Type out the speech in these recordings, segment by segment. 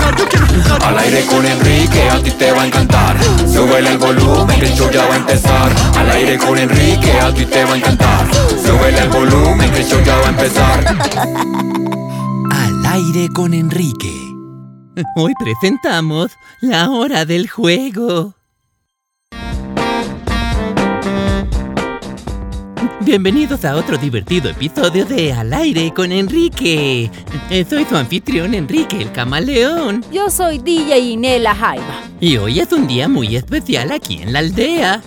Yo quiero jugar, yo quiero jugar. Al aire con Enrique, a ti te va a encantar. Súbele el volumen, que el show ya va a empezar. Al aire con Enrique, a ti te va a encantar. Súbele el volumen, que el show ya va a empezar. Al aire con Enrique. Hoy presentamos la hora del juego. Bienvenidos a otro divertido episodio de Al aire con Enrique. Eh, Soy su anfitrión Enrique el Camaleón. Yo soy DJ Inela Jaiba. Y hoy es un día muy especial aquí en la aldea.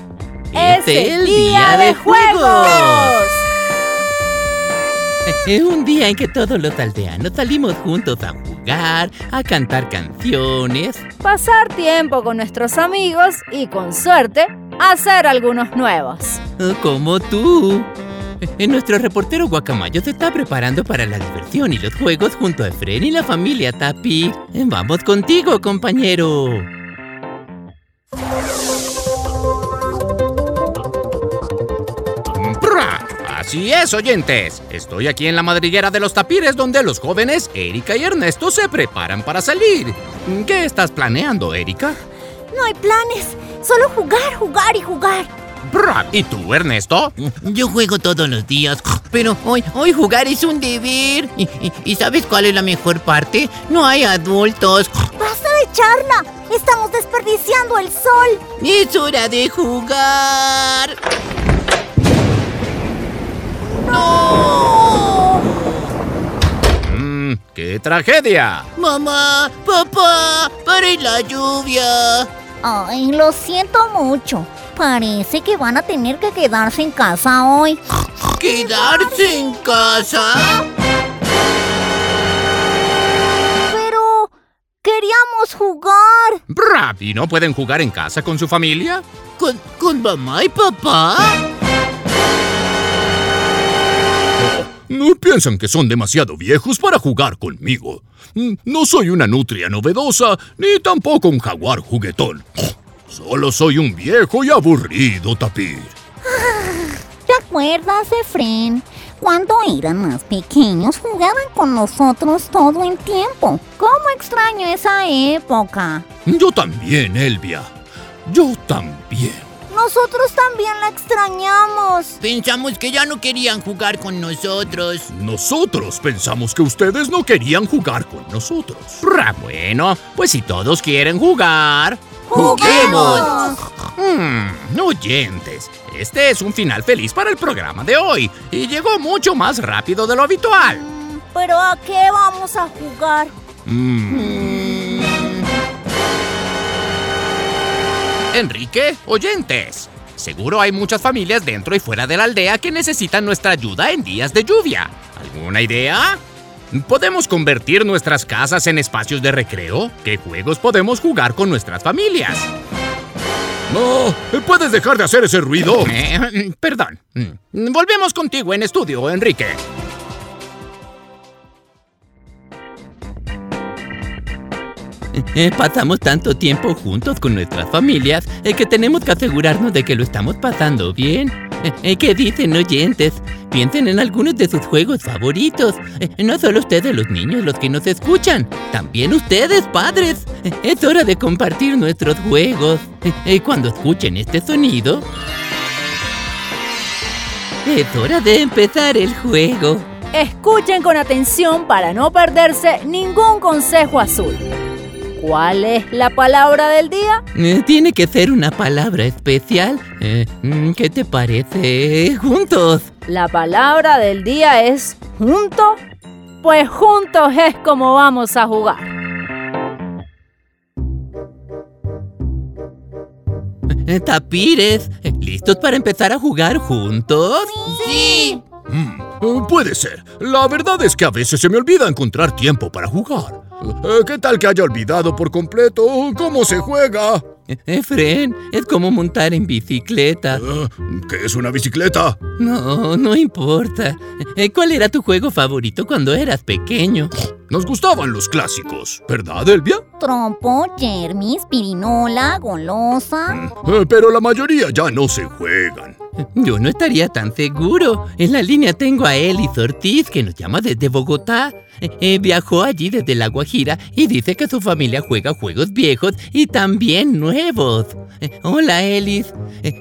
¡Es el día de juegos! Es un día en que todos los aldeanos salimos juntos a jugar, a cantar canciones. Pasar tiempo con nuestros amigos y, con suerte, hacer algunos nuevos. Oh, Como tú. Eh, Nuestro reportero Guacamayo se está preparando para la diversión y los juegos junto a Efren y la familia Tapi. Eh, Vamos contigo, compañero. ¡Pra! Así es, oyentes. Estoy aquí en la madriguera de los tapires donde los jóvenes Erika y Ernesto se preparan para salir. ¿Qué estás planeando, Erika? No hay planes, solo jugar, jugar y jugar. ¿Y tú, Ernesto? Yo juego todos los días, pero hoy, hoy jugar es un deber. ¿Y, y- y sabes cuál es la mejor parte? No hay adultos. Basta de charla, estamos desperdiciando el sol. Es hora de jugar. Mm, ¡Qué tragedia! Mamá, papá, pare la lluvia. Ay, lo siento mucho. Parece que van a tener que quedarse en casa hoy. ¿Quedarse en casa? Pero queríamos jugar. ¿Y no pueden jugar en casa con su familia? ¿Con, con mamá y papá? ¿No piensan que son demasiado viejos para jugar conmigo? Mm, No soy una nutria novedosa, ni tampoco un jaguar juguetón. Solo soy un viejo y aburrido tapir. ¿Te acuerdas, Efren? Cuando eran más pequeños jugaban con nosotros todo el tiempo. ¿Cómo extraño esa época? Yo también, Elvia. Yo también. Nosotros también la extrañamos. Pensamos que ya no querían jugar con nosotros. Nosotros pensamos que ustedes no querían jugar con nosotros. Ra, bueno, pues si todos quieren jugar. ¡Juguemos! Hmm, oyentes, este es un final feliz para el programa de hoy y llegó mucho más rápido de lo habitual. Mm, ¿Pero a qué vamos a jugar? Mm. Enrique, oyentes. Seguro hay muchas familias dentro y fuera de la aldea que necesitan nuestra ayuda en días de lluvia. ¿Alguna idea? ¿Podemos convertir nuestras casas en espacios de recreo? ¿Qué juegos podemos jugar con nuestras familias? No, ¿puedes dejar de hacer ese ruido? Eh, perdón. Volvemos contigo en estudio, Enrique. Eh, pasamos tanto tiempo juntos con nuestras familias eh, que tenemos que asegurarnos de que lo estamos pasando bien. Eh, ¿Qué dicen oyentes? Piensen en algunos de sus juegos favoritos. No solo ustedes los niños los que nos escuchan, también ustedes padres. Es hora de compartir nuestros juegos. Cuando escuchen este sonido, es hora de empezar el juego. Escuchen con atención para no perderse ningún consejo azul. ¿Cuál es la palabra del día? Eh, Tiene que ser una palabra especial. Eh, mm, ¿Qué te parece? Juntos. La palabra del día es junto. Pues juntos es como vamos a jugar. Eh, Tapires, eh, ¿listos para empezar a jugar juntos? Sí. Mm, Eh, Puede ser. La verdad es que a veces se me olvida encontrar tiempo para jugar. Eh, ¿Qué tal que haya olvidado por completo cómo se juega? Efren, es como montar en bicicleta. Eh, ¿Qué es una bicicleta? No, no importa. Eh, ¿Cuál era tu juego favorito cuando eras pequeño? Nos gustaban los clásicos, ¿verdad, Elvia? Trompo, Jermis, pirinola, golosa. Eh, Pero la mayoría ya no se juegan. Yo no estaría tan seguro. En la línea tengo a Elis Ortiz, que nos llama desde Bogotá. Eh, eh, viajó allí desde La Guajira y dice que su familia juega juegos viejos y también nuevos. Eh, hola, Elis.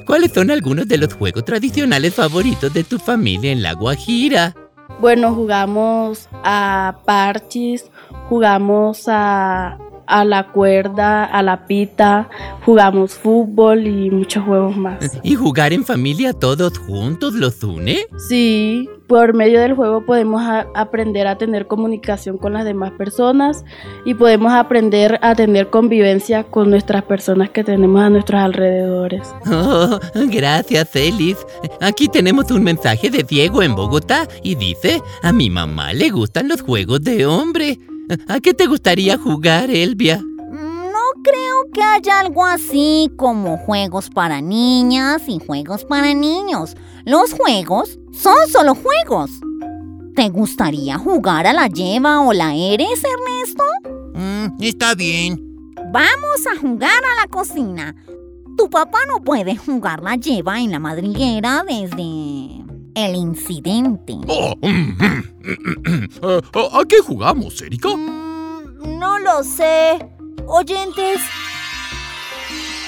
¿Cuáles son algunos de los juegos tradicionales favoritos de tu familia en La Guajira? Bueno, jugamos a parchis, jugamos a, a la cuerda, a la pita, jugamos fútbol y muchos juegos más. ¿Y jugar en familia todos juntos los une? Sí, por medio del juego podemos a- aprender a tener comunicación con las demás personas y podemos aprender a tener convivencia con nuestras personas que tenemos a nuestros alrededores. Oh, gracias, Elis. Aquí tenemos un mensaje de Diego en Bogotá y dice, a mi mamá le gustan los juegos de hombre. ¿A qué te gustaría jugar, Elvia? No creo que haya algo así como juegos para niñas y juegos para niños. Los juegos son solo juegos. ¿Te gustaría jugar a la lleva o la eres, Ernesto? Mm, está bien. Vamos a jugar a la cocina. Tu papá no puede jugar la lleva en la madriguera desde el incidente. Oh, mm, mm, mm. Eh, ¿A qué jugamos, Erika? No lo sé. Oyentes,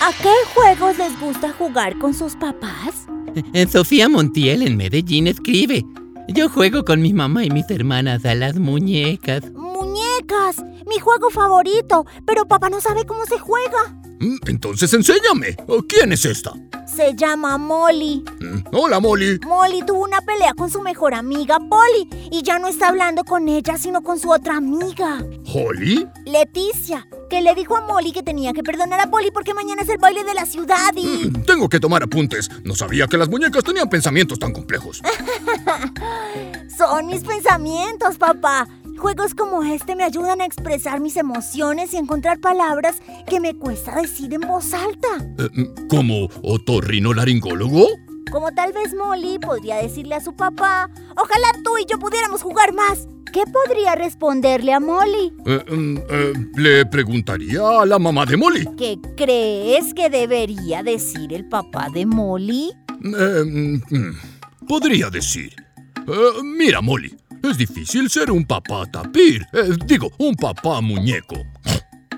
¿a qué juegos les gusta jugar con sus papás? Eh, Sofía Montiel en Medellín escribe, yo juego con mi mamá y mis hermanas a las muñecas. Muñecas, mi juego favorito, pero papá no sabe cómo se juega. Entonces enséñame. ¿Quién es esta? Se llama Molly. Mm, Hola, Molly. Molly tuvo una pelea con su mejor amiga Polly y ya no está hablando con ella, sino con su otra amiga, ¿Holly? Leticia, que le dijo a Molly que tenía que perdonar a Polly porque mañana es el baile de la ciudad y... Mm, Tengo que tomar apuntes. No sabía que las muñecas tenían pensamientos tan complejos. Son mis pensamientos, papá. Juegos como este me ayudan a expresar mis emociones y encontrar palabras que me cuesta decir en voz alta. Eh, mm, ¿Como otorrinolaringólogo? Como tal vez Molly podría decirle a su papá, ojalá tú y yo pudiéramos jugar más. ¿Qué podría responderle a Molly? Eh, mm, eh, le preguntaría a la mamá de Molly. ¿Qué crees que debería decir el papá de Molly? Eh, mm, podría decir. mira, Molly, es difícil ser un papá tapir. eh, digo, un papá muñeco.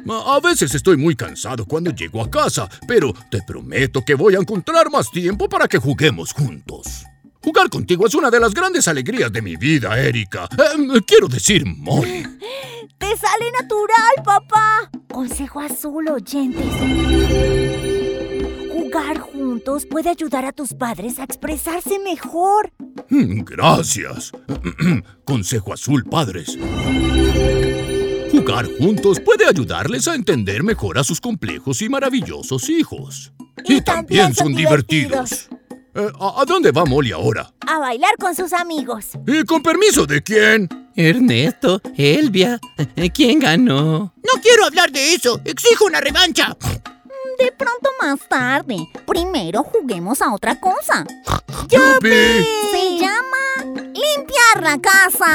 A veces estoy muy cansado cuando llego a casa, pero te prometo que voy a encontrar más tiempo para que juguemos juntos. Jugar contigo es una de las grandes alegrías de mi vida, Erika. Eh, quiero decir, Molly. ¡Te sale natural, papá! Consejo azul, oyentes. Jugar juntos puede ayudar a tus padres a expresarse mejor. Mm, Gracias. Consejo azul, padres. Jugar juntos puede ayudarles a entender mejor a sus complejos y maravillosos hijos. Y, también son divertidos. Eh, ¿a, a dónde va Molly ahora? A bailar con sus amigos. ¿Y con permiso de quién? Ernesto, Elvia, ¿quién ganó? No quiero hablar de eso. Exijo una revancha. De pronto más tarde. Primero juguemos a otra cosa. ¡Yupi! Se llama limpiar la casa.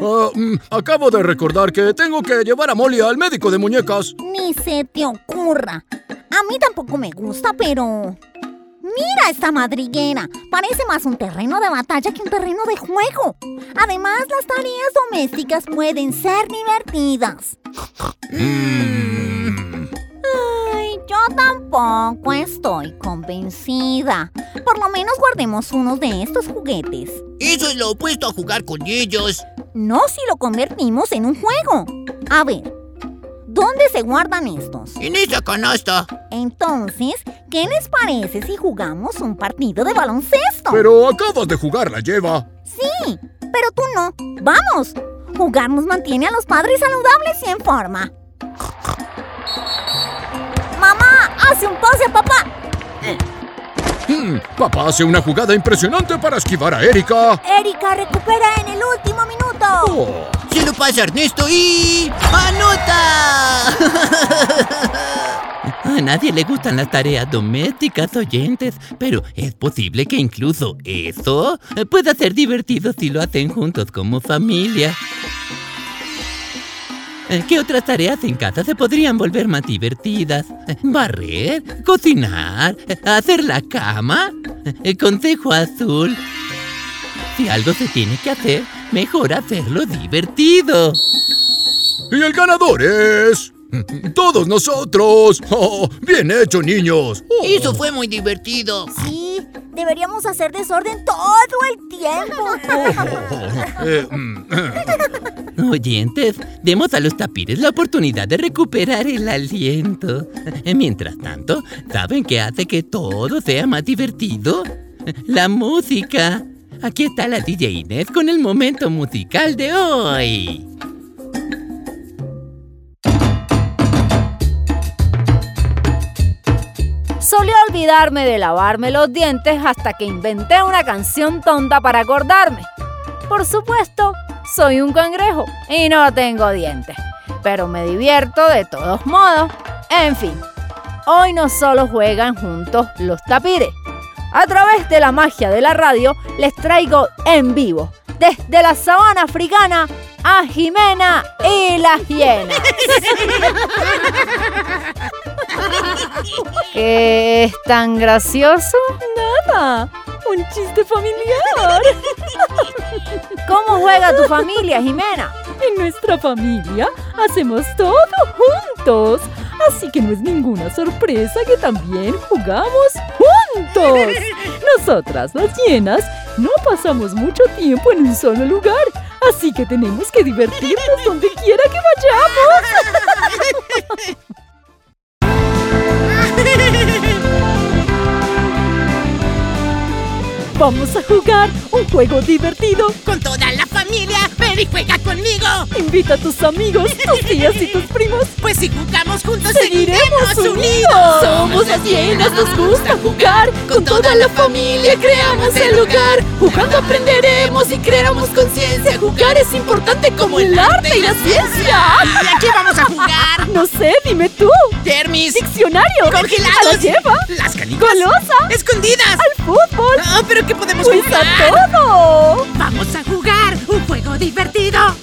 Ah, mm, acabo de recordar que tengo que llevar a Molly al médico de muñecas. Ni se te ocurra. A mí tampoco me gusta, pero... Mira esta madriguera. Parece más un terreno de batalla que un terreno de juego. Además, las tareas domésticas pueden ser divertidas. Mm. Tampoco estoy convencida. Por lo menos guardemos unos de estos juguetes. Eso es lo opuesto a jugar con ellos. No si lo convertimos en un juego. A ver, ¿dónde se guardan estos? En esa canasta. Entonces, ¿qué les parece si jugamos un partido de baloncesto? Pero acabas de jugar la lleva. Sí, pero tú no. ¡Vamos! Jugar nos mantiene a los padres saludables y en forma. ¡Mamá! ¡Hace un pase a papá! Hmm, papá hace una jugada impresionante para esquivar a Erika. Erika recupera en el último minuto. Oh, Se lo pasa Ernesto y... ¡Anota! A nadie le gustan las tareas domésticas, oyentes, pero es posible que incluso eso pueda ser divertido si lo hacen juntos como familia. Eh, ¿Qué otras tareas en casa se podrían volver más divertidas? Eh, ¿Barrer? ¿Cocinar? Eh, ¿Hacer la cama? Consejo azul. Si algo se tiene que hacer, mejor hacerlo divertido. y el ganador es... Todos nosotros. Oh, bien hecho, niños. Oh. Eso fue muy divertido. Sí, deberíamos hacer desorden todo el tiempo. Eh, mm, Oyentes, demos a los tapires la oportunidad de recuperar el aliento. Eh, Mientras tanto, ¿saben qué hace que todo sea más divertido? La música. Aquí está la DJ Inés con el momento musical de hoy. Solía olvidarme de lavarme los dientes hasta que inventé una canción tonta para acordarme. Por supuesto, soy un cangrejo y no tengo dientes, pero me divierto de todos modos. En fin, hoy no solo juegan juntos los tapires. A través de la magia de la radio les traigo en vivo, desde la sabana africana, a Jimena y las hienas. ¿Qué es tan gracioso? Nada, un chiste familiar. ¿Cómo juega tu familia, Jimena? En nuestra familia hacemos todo juntos. Así que no es ninguna sorpresa que también jugamos juntos. Nosotras, las hienas, no pasamos mucho tiempo en un solo lugar. Así que tenemos que divertirnos donde quiera que vayamos. Vamos a jugar un juego divertido. Con toda la familia, ven y juega conmigo. Invita a tus amigos, tus tías y tus primos. Pues si jugamos juntos, Seguiremos unidos. Somos las hienas, nos gusta jugar. Con toda la familia creamos el hogar. Jugando aprenderemos y creamos conciencia. Jugar es importante como el arte y la ciencia. ¿Y a qué vamos a jugar? No sé, dime tú. Termis, Diccionario. congelados, A la lleva. las canicas, Golosa. escondidas. Al fútbol. Ah, pero ¿qué podemos Pues jugar? a todo. Vamos a jugar un juego divertido.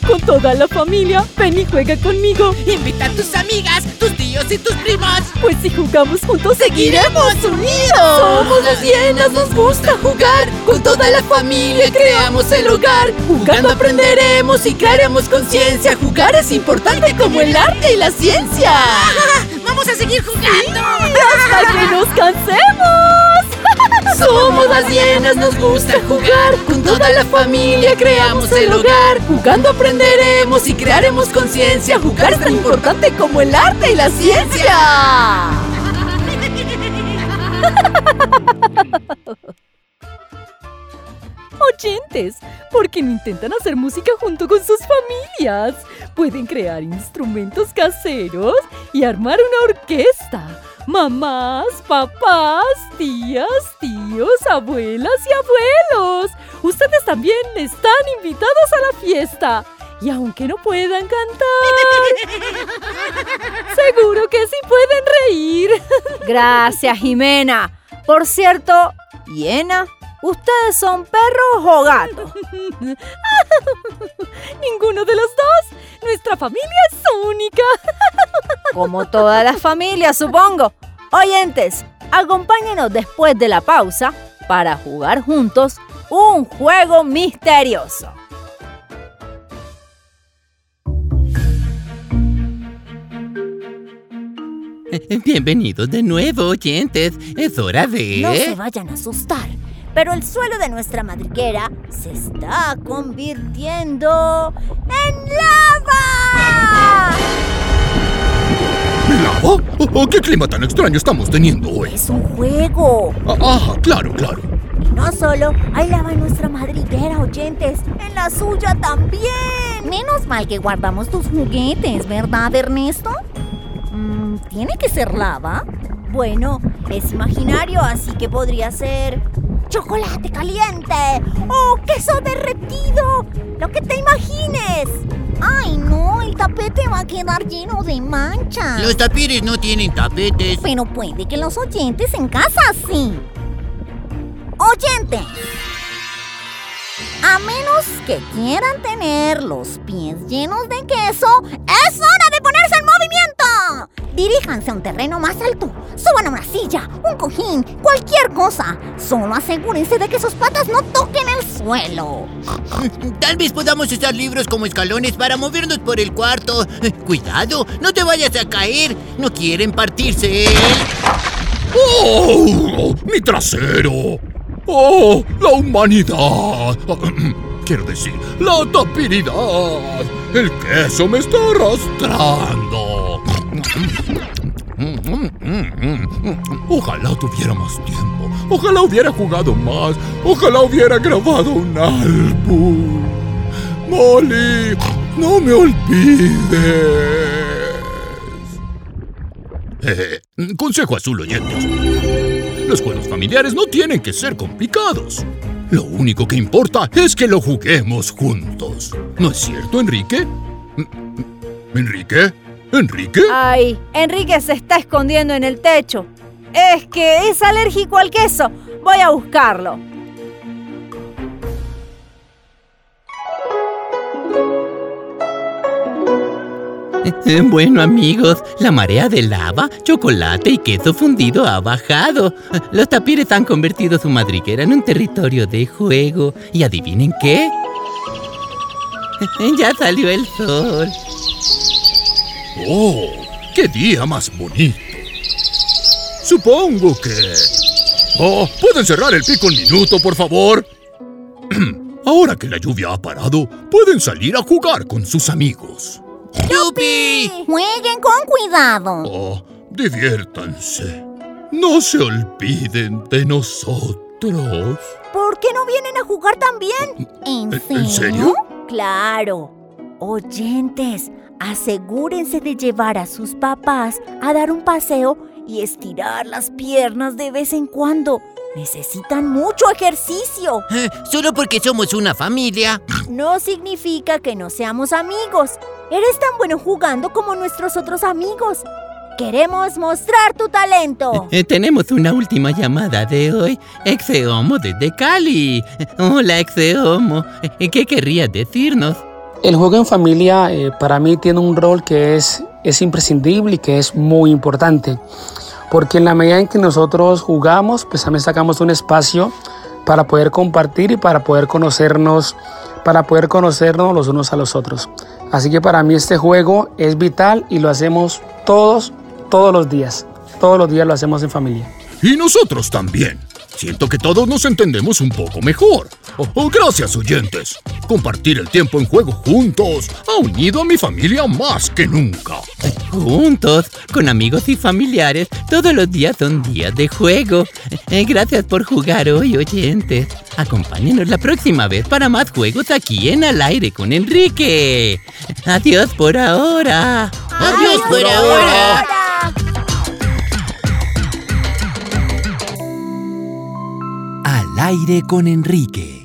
Con toda la familia. Ven y juega conmigo. Invita a tus amigas, tus tíos y tus primos. Pues si jugamos juntos, Seguiremos unidos. Somos las hienas, nos gusta jugar. Con toda la familia creamos el hogar. Jugando aprenderemos y crearemos conciencia. Jugar es importante como el arte y la ciencia. Vamos a seguir jugando. ¡Hasta que nos cansemos! Somos las hienas, nos gusta jugar. Con toda la familia creamos el hogar. Jugando aprenderemos y crearemos conciencia. Jugar es tan importante como el arte y la ciencia. Oyentes, ¿por qué no intentan hacer música junto con sus familias? Pueden crear instrumentos caseros y armar una orquesta. Mamás, papás, tías, tíos, abuelas y abuelos. Ustedes también están invitados a la fiesta. Y aunque no puedan cantar, seguro que sí pueden reír. Gracias, Jimena. Por cierto, hiena, ¿ustedes son perros o gatos? Ninguno de los dos. Nuestra familia es única. Como todas las familias, supongo. Oyentes, acompáñenos después de la pausa para jugar juntos un juego misterioso. Bienvenidos de nuevo, oyentes. Es hora de... No se vayan a asustar, pero el suelo de nuestra madriguera se está convirtiendo en lava. ¿Lava? Oh, oh, ¿Qué clima tan extraño estamos teniendo hoy? Es un juego. Ah, ah, claro, claro. Y no solo hay lava en nuestra madriguera, oyentes, en la suya también. Menos mal que guardamos tus juguetes, ¿verdad, Ernesto? Mm, ¿Tiene que ser lava? Bueno, Es imaginario, así que podría ser chocolate caliente o queso derretido, lo que te imagines. Ay, no, el tapete va a quedar lleno de manchas. Los tapires no tienen tapetes. Pero puede que los oyentes en casa sí. Oyentes. A menos que quieran tener los pies llenos de queso, es hora de movimiento. Diríjanse a un terreno más alto, suban a una silla, un cojín, cualquier cosa. Solo asegúrense de que sus patas no toquen el suelo. Tal vez podamos usar libros como escalones para movernos por el cuarto. Cuidado, no te vayas a caer. No quieren partirse. ¡Oh! ¡Mi trasero! ¡Oh! ¡La humanidad! Quiero decir, la tapiridad. El queso me está arrastrando. Ojalá tuviera más tiempo. Ojalá hubiera jugado más. Ojalá hubiera grabado un álbum. Molly, no me olvides. Eh, consejo azul oyentes. Los juegos familiares no tienen que ser complicados. Lo único que importa es que lo juguemos juntos. ¿No es cierto, Enrique? ¿Enrique? ¿Enrique? Ay, Enrique se está escondiendo en el techo. Es que es alérgico al queso. Voy a buscarlo. Bueno amigos, la marea de lava, chocolate y queso fundido ha bajado. Los tapires han convertido su madriguera en un territorio de juego. ¿Y adivinen qué? Ya salió el sol. ¡Oh! ¡Qué día más bonito! Supongo que... Oh, ¿pueden cerrar el pico un minuto, por favor? Ahora que la lluvia ha parado, pueden salir a jugar con sus amigos. ¡Yupi! Jueguen con cuidado. Oh, diviértanse. No se olviden de nosotros. ¿Por qué no vienen a jugar también? ¿En, ¿En serio? Claro. Oyentes, asegúrense de llevar a sus papás a dar un paseo y estirar las piernas de vez en cuando. Necesitan mucho ejercicio. Eh, Solo porque somos una familia. No significa que no seamos amigos. Eres tan bueno jugando como nuestros otros amigos. Queremos mostrar tu talento. Eh, tenemos una última llamada de hoy. Exeomo desde Cali. Hola, Exeomo. Eh, ¿Qué querrías decirnos? El juego en familia eh, para mí tiene un rol que es, es imprescindible y que es muy importante. Porque en la medida en que nosotros jugamos, pues también sacamos un espacio para poder compartir y para poder conocernos, para poder conocernos los unos a los otros. Así que para mí este juego es vital y lo hacemos todos, todos los días. Todos los días lo hacemos en familia. Y nosotros también. Siento que todos nos entendemos un poco mejor. Oh, oh, gracias, oyentes. Compartir el tiempo en juego juntos ha unido a mi familia más que nunca. Juntos, con amigos y familiares, todos los días son días de juego. Eh, gracias por jugar hoy, oyentes. Acompáñenos la próxima vez para más juegos aquí en Al Aire con Enrique. Adiós por ahora. Adiós por ahora. Al aire con Enrique.